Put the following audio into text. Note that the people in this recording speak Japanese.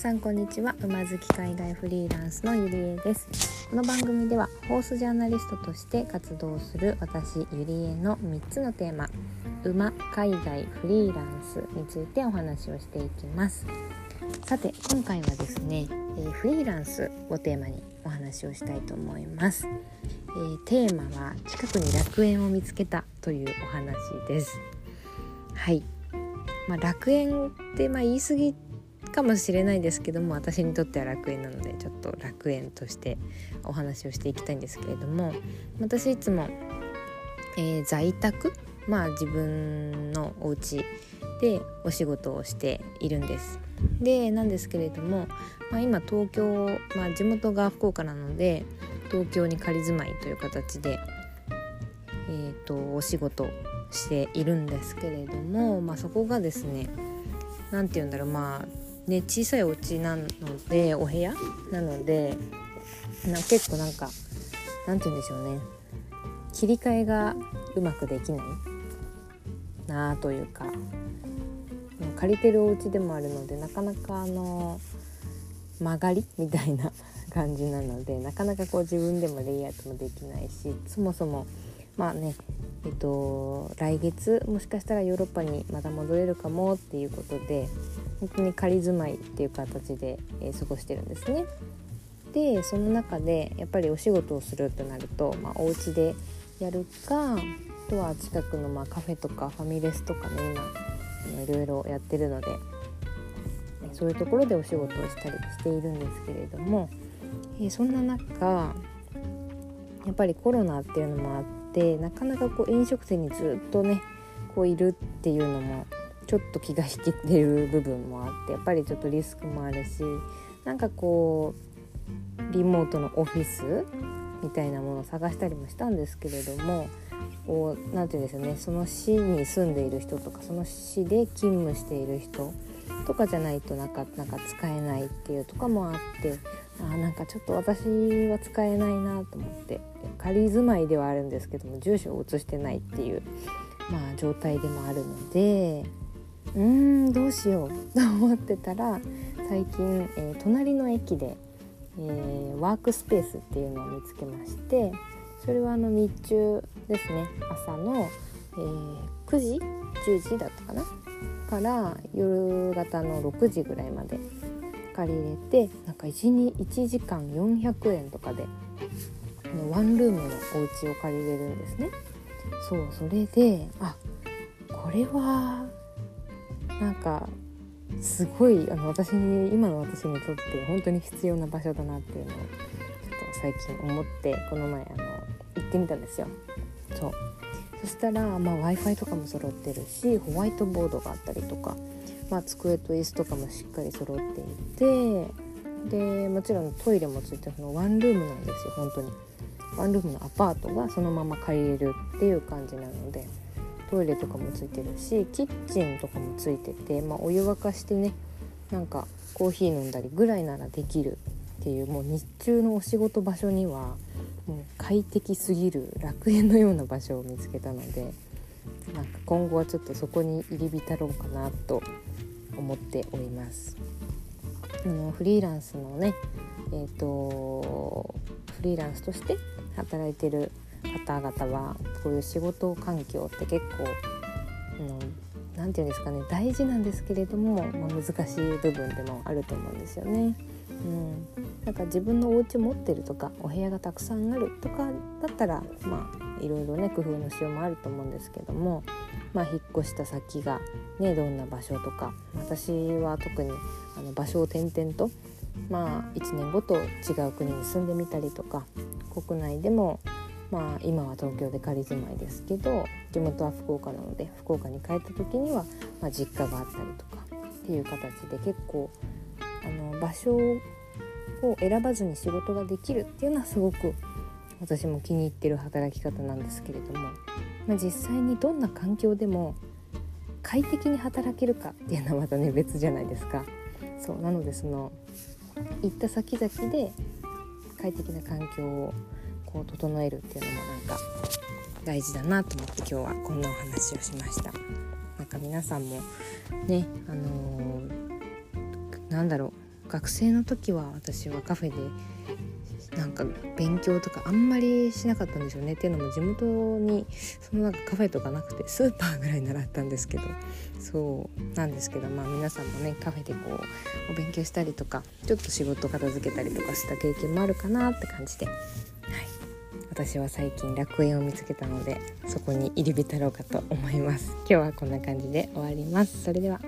さんこんにちは。馬好き海外フリーランスのゆりえです。この番組ではホースジャーナリストとして活動する私ゆりえの3つのテーマ馬海外フリーランスについてお話をしていきます。さて今回はですね、えー、フリーランスをテーマにお話をしたいと思います、えー、テーマは近くに楽園を見つけたというお話です。はい。まあ、楽園ってまあ言い過ぎかもしれないですけども私にとっては楽園なのでちょっと楽園としてお話をしていきたいんですけれども私いつも、えー、在宅まあ自分のお家でお仕事をしているんです。でなんですけれども、まあ、今東京、まあ、地元が福岡なので東京に仮住まいという形で、えーと、お仕事しているんですけれども、まあ、そこがですね何て言うんだろうまあね小さいお家なのでお部屋なのでな結構なんかなんて言うんでしょうね。切り替えがうまくできないなあというか借りてるお家でもあるのでなかなかあの曲がりみたいな感じなのでなかなかこう自分でもレイアウトもできないしそもそもまあねえっと来月もしかしたらヨーロッパにまた戻れるかもっていうことで本当に仮住まいっていう形で、え、過ごしてるんですね。でその中でやっぱりお仕事をするとなると、まあ、お家でやるかあとは近くのまカフェとかファミレスとかね今いろいろやってるのでそういうところでお仕事をしたりしているんですけれども、え、そんな中やっぱりコロナっていうのもあってなかなかこう飲食店にずっとねこういるっていうのもちょっと気が引けてる部分もあってやっぱりちょっとリスクもあるしなんかこうリモートのオフィスみたいなものを探したりもしたんですけれども何て言うんですよねその市に住んでいる人とかその市で勤務している人とかじゃないとなかなか使えないっていうとかもあってあなんかちょっと私は使えないなと思って仮住まいではあるんですけども住所を移してないっていう、まあ、状態でもあるのでうーんどうしようと思ってたら最近、えー、隣の駅で、えー、ワークスペースっていうのを見つけましてそれはあの日中ですね朝の、えー、9時10時だったかな？から夜型の6時ぐらいまで借り入れてなんか 1, 1時間400円とかでのワンルームのお家を借りれるんですね。そうそれであこれはなんかすごいあの私に今の私にとって本当に必要な場所だなっていうのをちょっと最近思ってこの前あの行ってみたんですよ。そうそしたら、まあ、w i f i とかも揃ってるしホワイトボードがあったりとか、まあ、机と椅子とかもしっかり揃っていてでもちろんトイレもついてそのワンルームなんですよ本当に。ワンルームのアパートがそのまま借りれるっていう感じなのでトイレとかもついてるしキッチンとかもついてて、まあ、お湯沸かしてねなんかコーヒー飲んだりぐらいならできるっていうもう日中のお仕事場所にはもう快適すぎる楽園のような場所を見つけたのでなんか今後はちょっとそこに入り浸ろうかなと思っております。あのフリーランスのねえーとフリーランスとして働いてる方々はこういう仕事環境って結構何て言うんですかね大事なんですけれども、まあ、難しい部分でもあると思うんですよね。うん、なんか自分のお家持ってるとかお部屋がたくさんあるとかだったらまあいろいろね工夫のしようもあると思うんですけども、まあ、引っ越した先が、ね、どんな場所とか私は特にあの場所を転々と、まあ、1年ごと違う国に住んでみたりとか国内でもまあ今は東京で仮住まいですけど地元は福岡なので福岡に帰った時には、まあ、実家があったりとかっていう形で結構あの場所を選ばずに仕事ができるっていうのはすごく私も気に入ってる働き方なんですけれども、まあ、実際にどんな環境でも快適に働けるかっていうのはまたね別じゃないですか。そうなのでその行った先々で快適な環境をこう整えるっていうのもなんか大事だなと思って今日はこんなお話をしました。なんか皆さんもねあのー、なんだろう学生の時は私はカフェでなんか勉強とかあんまりしなかったんですよね。っていうのも地元にそのなんかカフェとかなくてスーパーぐらい習ったんですけどそうなんですけどまあ皆さんもねカフェでこうお勉強したりとかちょっと仕事片付けたりとかした経験もあるかなって感じで、私は最近楽園を見つけたのでそこに入り浸ろうかと思います。今日はこんな感じで終わります。それでは。